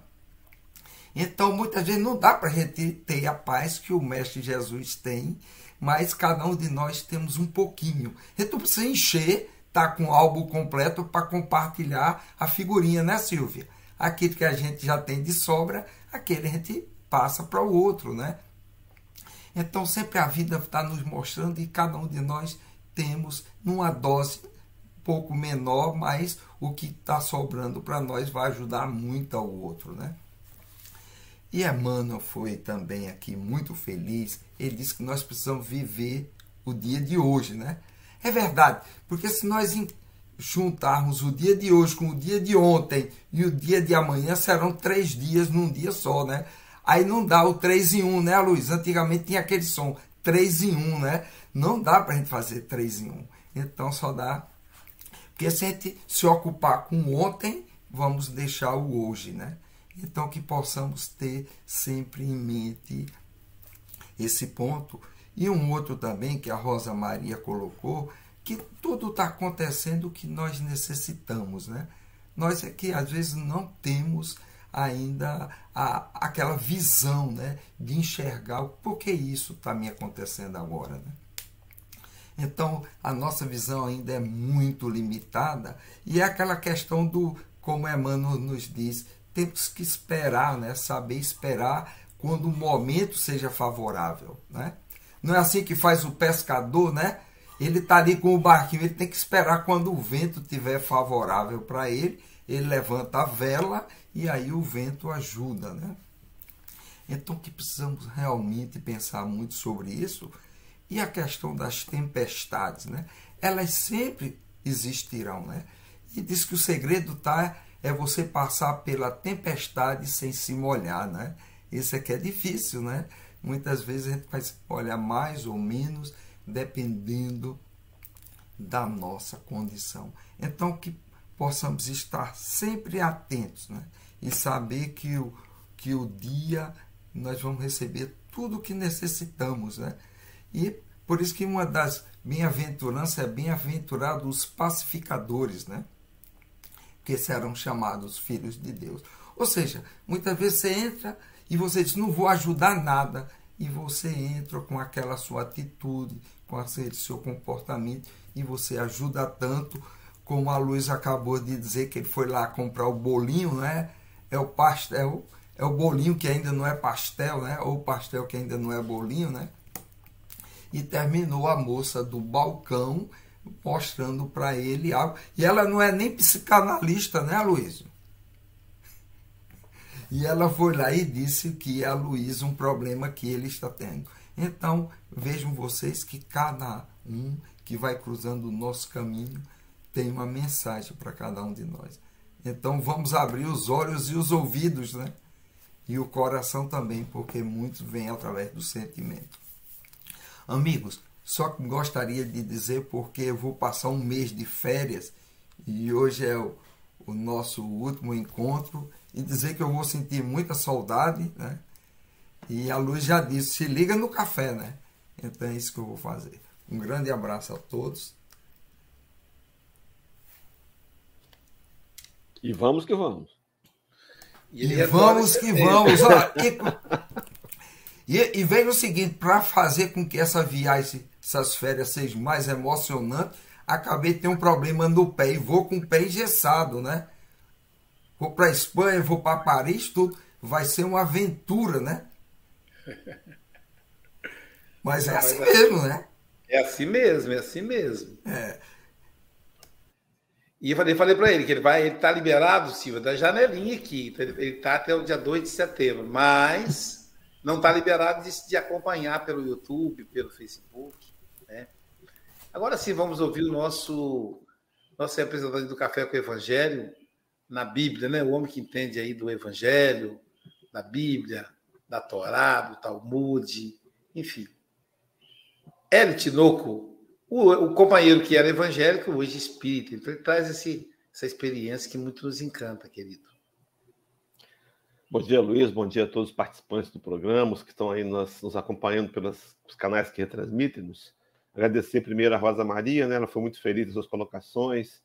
Então muitas vezes não dá para a gente ter a paz que o Mestre Jesus tem mas cada um de nós temos um pouquinho. Então precisa encher, tá com o álbum completo para compartilhar a figurinha, né, Silvia? Aquilo que a gente já tem de sobra, aquele a gente passa para o outro, né? Então sempre a vida está nos mostrando e cada um de nós temos numa dose um pouco menor, mas o que está sobrando para nós vai ajudar muito ao outro, né? E Emmanuel foi também aqui muito feliz. Ele disse que nós precisamos viver o dia de hoje, né? É verdade, porque se nós juntarmos o dia de hoje com o dia de ontem e o dia de amanhã, serão três dias num dia só, né? Aí não dá o 3 em 1, né, Luiz? Antigamente tinha aquele som 3 em 1, né? Não dá para a gente fazer 3 em 1. Então só dá. Porque se a gente se ocupar com ontem, vamos deixar o hoje, né? Então que possamos ter sempre em mente esse ponto. E um outro também que a Rosa Maria colocou, que tudo está acontecendo o que nós necessitamos, né? Nós é que às vezes não temos ainda a, aquela visão né, de enxergar o porquê isso está me acontecendo agora. Né? Então, a nossa visão ainda é muito limitada e é aquela questão do, como Emmanuel nos diz, temos que esperar, né? saber esperar quando o momento seja favorável. Né? Não é assim que faz o pescador, né? Ele está ali com o barquinho, ele tem que esperar quando o vento estiver favorável para ele, ele levanta a vela e aí o vento ajuda, né? Então que precisamos realmente pensar muito sobre isso e a questão das tempestades, né? Elas sempre existirão, né? E diz que o segredo tá é você passar pela tempestade sem se molhar, né? Isso é que é difícil, né? Muitas vezes a gente vai se molhar mais ou menos dependendo da nossa condição. Então que possamos estar sempre atentos, né? e saber que o, que o dia nós vamos receber tudo o que necessitamos. Né? E por isso que uma das bem-aventuranças é bem-aventurado os pacificadores, né? Que serão chamados filhos de Deus. Ou seja, muitas vezes você entra e você diz, não vou ajudar nada, e você entra com aquela sua atitude, com aquele seu comportamento, e você ajuda tanto, como a Luiz acabou de dizer que ele foi lá comprar o bolinho, né? é o pastel, é o bolinho que ainda não é pastel, né? Ou pastel que ainda não é bolinho, né? E terminou a moça do balcão mostrando para ele algo. E ela não é nem psicanalista, né, Luísio? E ela foi lá e disse que a Luísa um problema que ele está tendo. Então, vejam vocês que cada um que vai cruzando o nosso caminho tem uma mensagem para cada um de nós. Então vamos abrir os olhos e os ouvidos, né? E o coração também, porque muitos vêm através do sentimento. Amigos, só gostaria de dizer porque eu vou passar um mês de férias e hoje é o, o nosso último encontro e dizer que eu vou sentir muita saudade, né? E a Luz já disse, se liga no café, né? Então é isso que eu vou fazer. Um grande abraço a todos E vamos que vamos. E, e vamos que vamos. Olha, e, e, e veja o seguinte, para fazer com que essa viagem, essas férias sejam mais emocionantes, acabei de ter um problema no pé e vou com o pé engessado, né? Vou para Espanha, vou para Paris, tudo. Vai ser uma aventura, né? Mas é assim mesmo, né? É assim mesmo, é assim mesmo. É. E eu falei, falei para ele que ele vai, ele está liberado, Silva, da janelinha aqui. Então ele está até o dia 2 de setembro, mas não está liberado de, de, acompanhar pelo YouTube, pelo Facebook. Agora sim, vamos ouvir o nosso, nosso representante do Café com o Evangelho na Bíblia, né? O homem que entende aí do Evangelho, da Bíblia, da Torá, do Talmud, enfim. Hélio Tinoco o, o companheiro que era evangélico, hoje espírita. Então ele traz esse, essa experiência que muito nos encanta, querido. Bom dia, Luiz. Bom dia a todos os participantes do programa, os que estão aí nos, nos acompanhando pelos canais que retransmitem-nos. Agradecer primeiro a Rosa Maria, né? ela foi muito feliz nas suas colocações.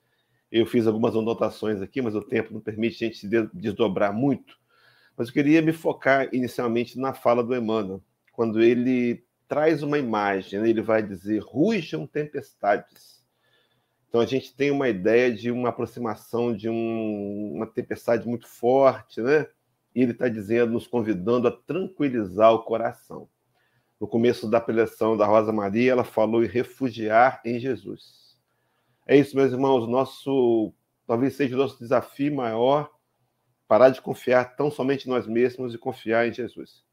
Eu fiz algumas anotações aqui, mas o tempo não permite a gente se desdobrar muito. Mas eu queria me focar inicialmente na fala do Emmanuel, quando ele traz uma imagem, né? ele vai dizer: rujam tempestades. Então a gente tem uma ideia de uma aproximação de um, uma tempestade muito forte, né? E ele está dizendo, nos convidando a tranquilizar o coração. No começo da preleção da Rosa Maria, ela falou em refugiar em Jesus. É isso, meus irmãos. Nosso talvez seja o nosso desafio maior parar de confiar tão somente em nós mesmos e confiar em Jesus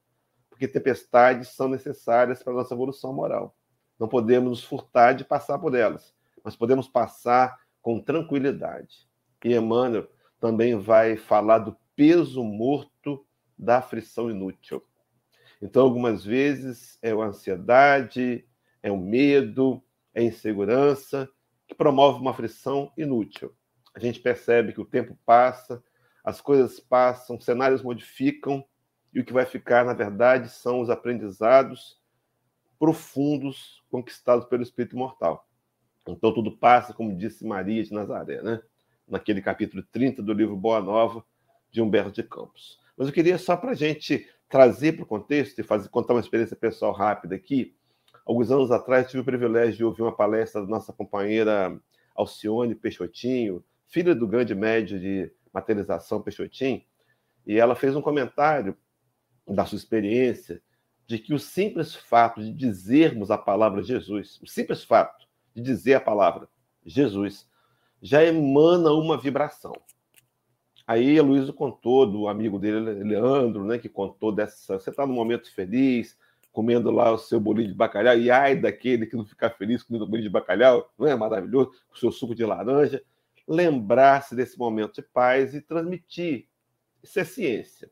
porque tempestades são necessárias para a nossa evolução moral. Não podemos nos furtar de passar por elas, mas podemos passar com tranquilidade. E Emmanuel também vai falar do peso morto da aflição inútil. Então, algumas vezes é a ansiedade, é o medo, é a insegurança que promove uma aflição inútil. A gente percebe que o tempo passa, as coisas passam, cenários modificam, e o que vai ficar, na verdade, são os aprendizados profundos conquistados pelo Espírito Mortal. Então tudo passa, como disse Maria de Nazaré, né? naquele capítulo 30 do livro Boa Nova, de Humberto de Campos. Mas eu queria só para a gente trazer para o contexto e fazer, contar uma experiência pessoal rápida aqui. Alguns anos atrás tive o privilégio de ouvir uma palestra da nossa companheira Alcione Peixotinho, filha do grande médio de materialização Peixotinho, e ela fez um comentário da sua experiência de que o simples fato de dizermos a palavra Jesus, o simples fato de dizer a palavra Jesus, já emana uma vibração. Aí a Luísa contou do amigo dele, Leandro, né, que contou dessa. Você está num momento feliz, comendo lá o seu bolinho de bacalhau, e ai daquele que não ficar feliz comendo bolinho de bacalhau, não é maravilhoso? Com o seu suco de laranja. Lembrar-se desse momento de paz e transmitir. Isso é ciência.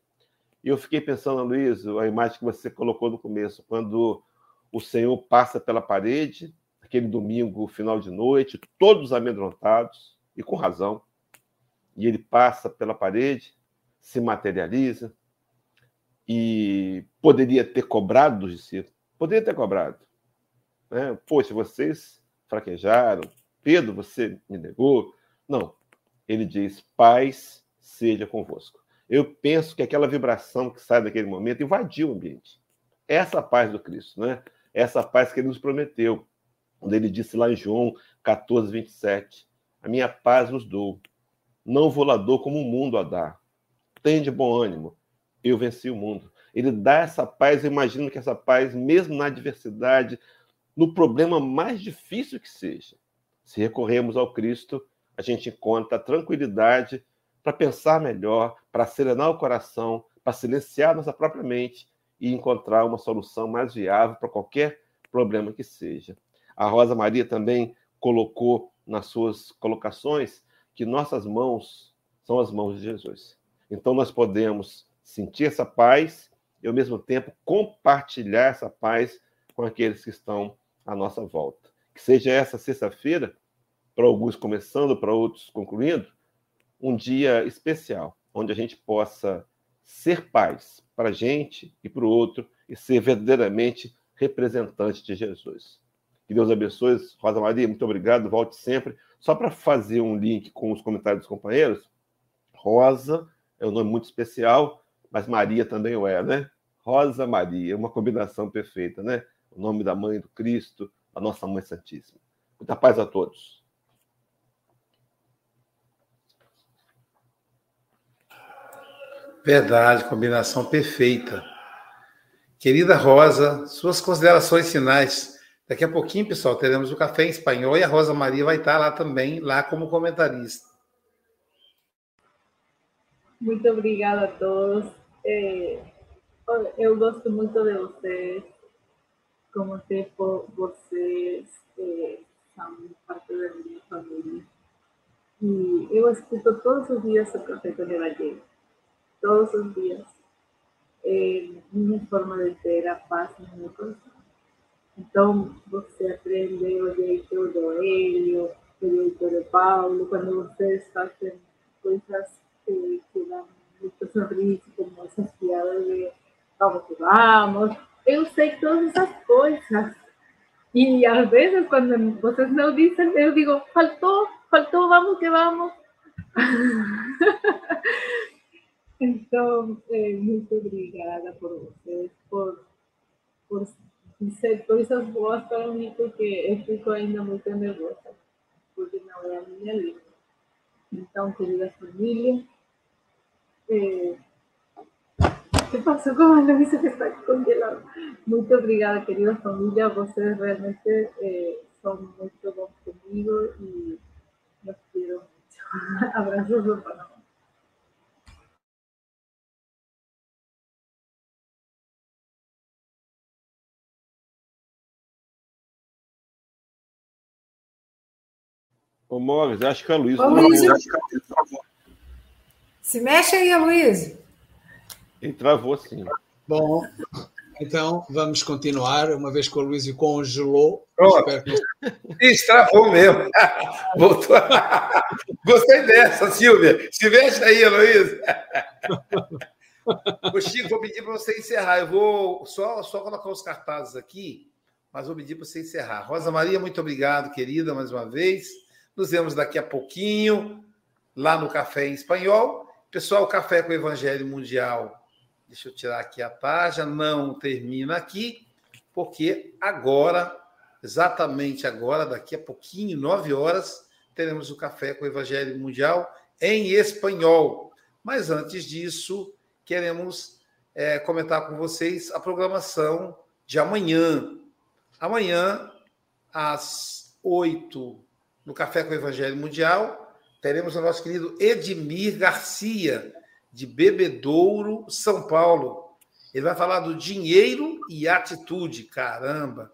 E eu fiquei pensando, Luiz, a imagem que você colocou no começo, quando o Senhor passa pela parede, aquele domingo, final de noite, todos amedrontados, e com razão, e ele passa pela parede, se materializa, e poderia ter cobrado dos discípulos, poderia ter cobrado. Né? Poxa, vocês fraquejaram, Pedro, você me negou. Não, ele diz: paz seja convosco eu penso que aquela vibração que sai daquele momento invadiu o ambiente. Essa paz do Cristo, né? Essa paz que ele nos prometeu. Quando ele disse lá em João 14, 27, a minha paz vos dou, não dou como o mundo a dá. Tem de bom ânimo, eu venci o mundo. Ele dá essa paz, eu imagino que essa paz, mesmo na adversidade, no problema mais difícil que seja, se recorremos ao Cristo, a gente encontra tranquilidade para pensar melhor, para serenar o coração, para silenciar nossa própria mente e encontrar uma solução mais viável para qualquer problema que seja. A Rosa Maria também colocou nas suas colocações que nossas mãos são as mãos de Jesus. Então nós podemos sentir essa paz e ao mesmo tempo compartilhar essa paz com aqueles que estão à nossa volta. Que seja essa sexta-feira, para alguns começando, para outros concluindo, um dia especial, onde a gente possa ser paz para a gente e para o outro e ser verdadeiramente representante de Jesus. Que Deus abençoe. Rosa Maria, muito obrigado. Volte sempre. Só para fazer um link com os comentários dos companheiros, Rosa é um nome muito especial, mas Maria também o é, né? Rosa Maria, uma combinação perfeita, né? O nome da mãe do Cristo, a nossa mãe santíssima. Muita paz a todos. Verdade, combinação perfeita. Querida Rosa, suas considerações finais. Daqui a pouquinho, pessoal, teremos o café em espanhol e a Rosa Maria vai estar lá também, lá como comentarista. Muito obrigada a todos. É, eu gosto muito de vocês. Como tempo, vocês é, são parte da minha família. E eu escuto todos os dias o Café com Evangelho todos los días eh, uma forma de ter a paz no meu coração. Então, você aprende o jeito do Hélio, do Paulo, quando vocês fazem coisas que, que dão muito sorriso, como essas piadas de vamos que vamos. Eu sei todas essas coisas. E às vezes, quando vocês não dizem, eu digo, faltou, faltou, vamos que vamos. Então, é, muito obrigada por vocês, por, por dizer coisas boas para mim, porque eu fico ainda muito nervosa, porque não é a minha língua. Então, querida família, é, que passou com a Luísa que está congelada? Muito obrigada, querida família. Vocês realmente é, são muito bons comigo e los quero muito. Abraços do Panamá. Ô, Morris, acho que é o Luiz. Ô, Luiz. Se mexe aí, Luiz. Ele travou, sim. Bom, então vamos continuar, uma vez que o Luísio congelou. Espero que... Isso, travou mesmo. Voltou. Gostei dessa, Silvia. Se mexe aí, Luiz. Ô, Chico, vou pedir para você encerrar. Eu vou só, só colocar os cartazes aqui, mas vou pedir para você encerrar. Rosa Maria, muito obrigado, querida, mais uma vez. Nos vemos daqui a pouquinho, lá no Café em Espanhol. Pessoal, Café com o Evangelho Mundial. Deixa eu tirar aqui a página. Não termina aqui, porque agora, exatamente agora, daqui a pouquinho, nove horas, teremos o Café com o Evangelho Mundial em espanhol. Mas antes disso, queremos é, comentar com vocês a programação de amanhã. Amanhã, às oito, no Café com o Evangelho Mundial, teremos o nosso querido Edmir Garcia, de Bebedouro, São Paulo. Ele vai falar do dinheiro e atitude, caramba.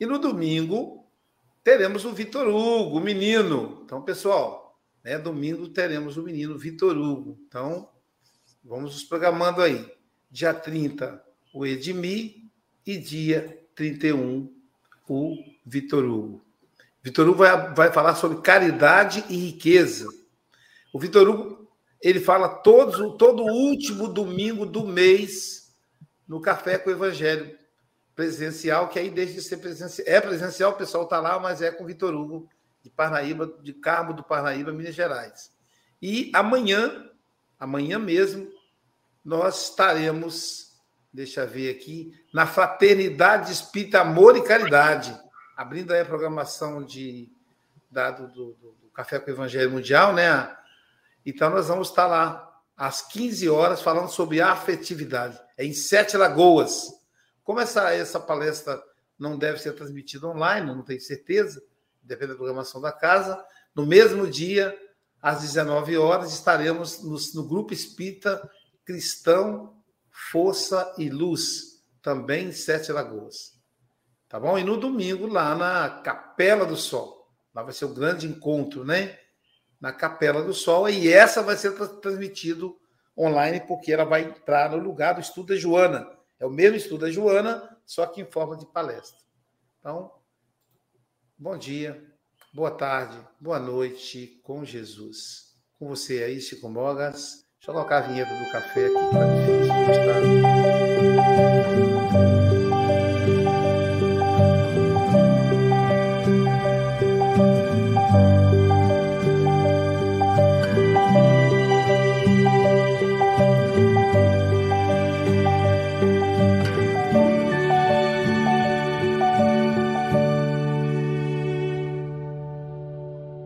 E no domingo teremos o Vitor Hugo, o menino. Então, pessoal, né, domingo teremos o menino Vitor Hugo. Então, vamos nos programando aí. Dia 30, o Edmir e dia 31, o Vitor Hugo. Vitor Hugo vai, vai falar sobre caridade e riqueza. O Vitor Hugo ele fala todos, todo último domingo do mês no Café com o Evangelho presencial, que aí deixa de ser presencial. É presencial, o pessoal está lá, mas é com Vitor Hugo, de Parnaíba, de Carmo do Parnaíba, Minas Gerais. E amanhã, amanhã mesmo, nós estaremos, deixa eu ver aqui, na Fraternidade Espírita Amor e Caridade abrindo aí a programação de, dado do, do, do, Café com o Evangelho Mundial, né? Então nós vamos estar lá às 15 horas falando sobre afetividade. É em Sete Lagoas. Como essa, essa palestra não deve ser transmitida online, não tenho certeza, depende da programação da casa, no mesmo dia, às 19 horas, estaremos no, no Grupo Espírita Cristão, Força e Luz, também em Sete Lagoas. Tá bom? E no domingo, lá na Capela do Sol. Lá vai ser o grande encontro, né? Na Capela do Sol. E essa vai ser transmitido online, porque ela vai entrar no lugar do estudo da Joana. É o mesmo estudo da Joana, só que em forma de palestra. Então, bom dia, boa tarde, boa noite com Jesus. Com você aí, Chico Mogas. Deixa eu colocar a vinheta do café aqui, difícil